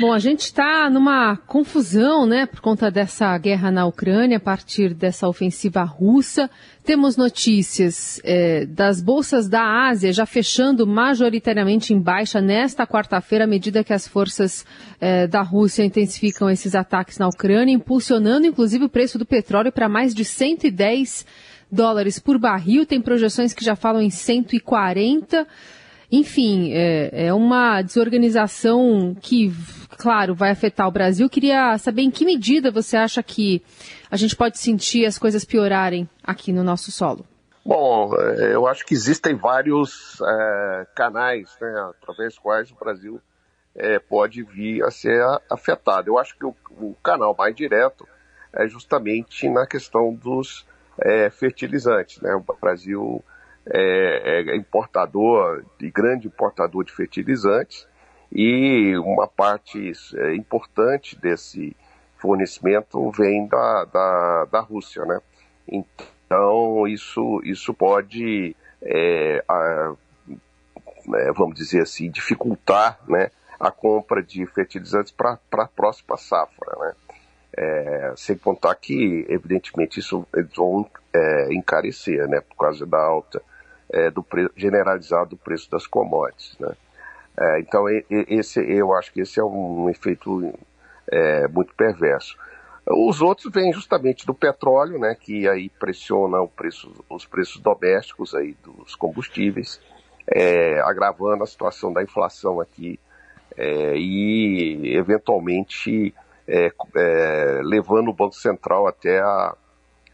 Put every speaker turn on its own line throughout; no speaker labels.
Bom, a gente está numa confusão, né, por conta dessa guerra na Ucrânia, a partir dessa ofensiva russa. Temos notícias é, das bolsas da Ásia já fechando majoritariamente em baixa nesta quarta-feira, à medida que as forças é, da Rússia intensificam esses ataques na Ucrânia, impulsionando inclusive o preço do petróleo para mais de 110 dólares por barril. Tem projeções que já falam em 140 enfim, é, é, uma desorganização que, claro, vai afetar o Brasil. Queria saber em que medida você acha que a gente pode sentir as coisas piorarem aqui no nosso solo.
Bom, é, eu acho que existem vários é, canais né, através dos quais o Brasil é, pode vir a ser afetado. Eu acho que o, o, canal mais direto é justamente na questão dos é, fertilizantes. Né? O Brasil é, é importador, de grande importador de fertilizantes, e uma parte é, importante desse fornecimento vem da, da, da Rússia, né? Então, isso, isso pode, é, a, é, vamos dizer assim, dificultar né, a compra de fertilizantes para a próxima safra, né? É, sem contar que, evidentemente, isso eles vão é, encarecer, né, por causa da alta é, do generalizado do preço das commodities. Né? É, então, esse, eu acho que esse é um efeito é, muito perverso. Os outros vêm justamente do petróleo, né, que aí pressiona preço, os preços domésticos aí dos combustíveis, é, agravando a situação da inflação aqui é, e, eventualmente, é, levando o Banco Central até a,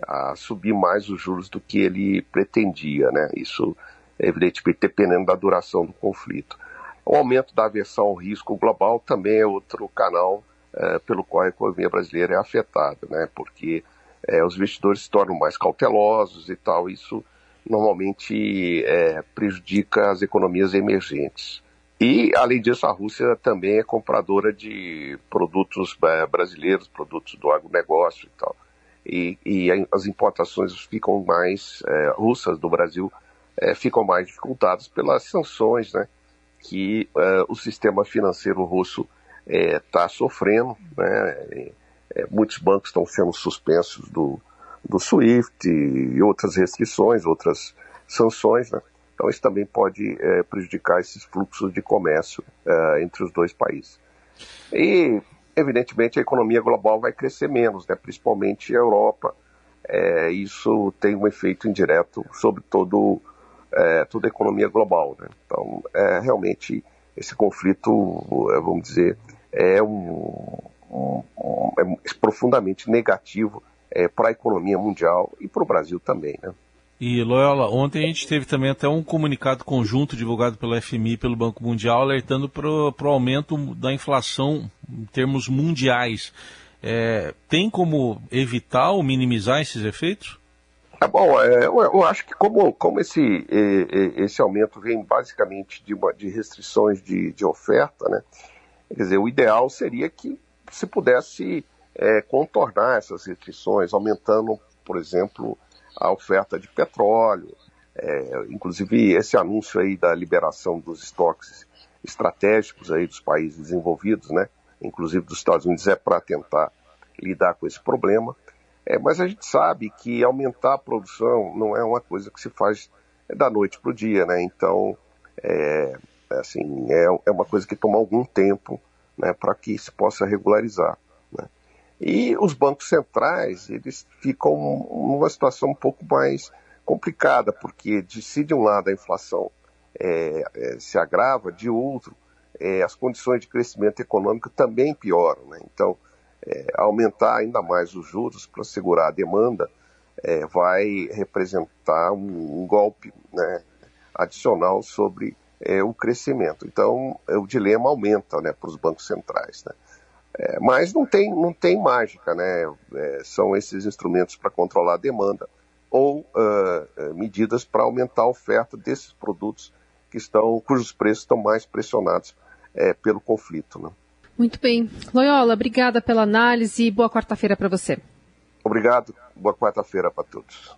a subir mais os juros do que ele pretendia, né? Isso, evidentemente, dependendo da duração do conflito. O aumento da aversão ao risco global também é outro canal é, pelo qual a economia brasileira é afetada, né? Porque é, os investidores se tornam mais cautelosos e tal. Isso normalmente é, prejudica as economias emergentes. E, além disso, a Rússia também é compradora de produtos é, brasileiros, produtos do agronegócio e tal e, e as importações ficam mais é, russas do Brasil é, ficam mais dificultadas pelas sanções, né, que é, o sistema financeiro russo está é, sofrendo, né, é, muitos bancos estão sendo suspensos do, do SWIFT e outras restrições, outras sanções, né, então isso também pode é, prejudicar esses fluxos de comércio entre os dois países. E evidentemente a economia global vai crescer menos, né? principalmente a Europa. É, isso tem um efeito indireto sobre todo, é, toda a economia global. Né? Então, é, realmente, esse conflito, é, vamos dizer, é, um, um, um é profundamente negativo é, para a economia mundial e para o Brasil também. Né?
E Loyola, ontem a gente teve também até um comunicado conjunto divulgado pelo FMI e pelo Banco Mundial alertando para o aumento da inflação em termos mundiais. É, tem como evitar ou minimizar esses efeitos?
É bom, é, eu, eu, acho que como, como esse, esse aumento vem basicamente de, uma, de restrições de, de oferta, né? Quer dizer, o ideal seria que se pudesse é, contornar essas restrições, aumentando, por exemplo, a oferta de petróleo, é, inclusive esse anúncio aí da liberação dos estoques estratégicos aí dos países desenvolvidos, né, inclusive dos Estados Unidos, é para tentar lidar com esse problema. É, mas a gente sabe que aumentar a produção não é uma coisa que se faz da noite para o dia, né? Então, é, assim, é, é uma coisa que toma algum tempo né, para que se possa regularizar. E os bancos centrais, eles ficam numa situação um pouco mais complicada, porque se de um lado a inflação é, é, se agrava, de outro é, as condições de crescimento econômico também pioram. Né? Então, é, aumentar ainda mais os juros para segurar a demanda é, vai representar um, um golpe né, adicional sobre é, o crescimento. Então, o dilema aumenta né, para os bancos centrais. Né? É, mas não tem, não tem mágica, né? É, são esses instrumentos para controlar a demanda ou uh, medidas para aumentar a oferta desses produtos que estão, cujos preços estão mais pressionados é, pelo conflito. Né?
Muito bem. Loyola, obrigada pela análise e boa quarta-feira para você.
Obrigado. Boa quarta-feira para todos.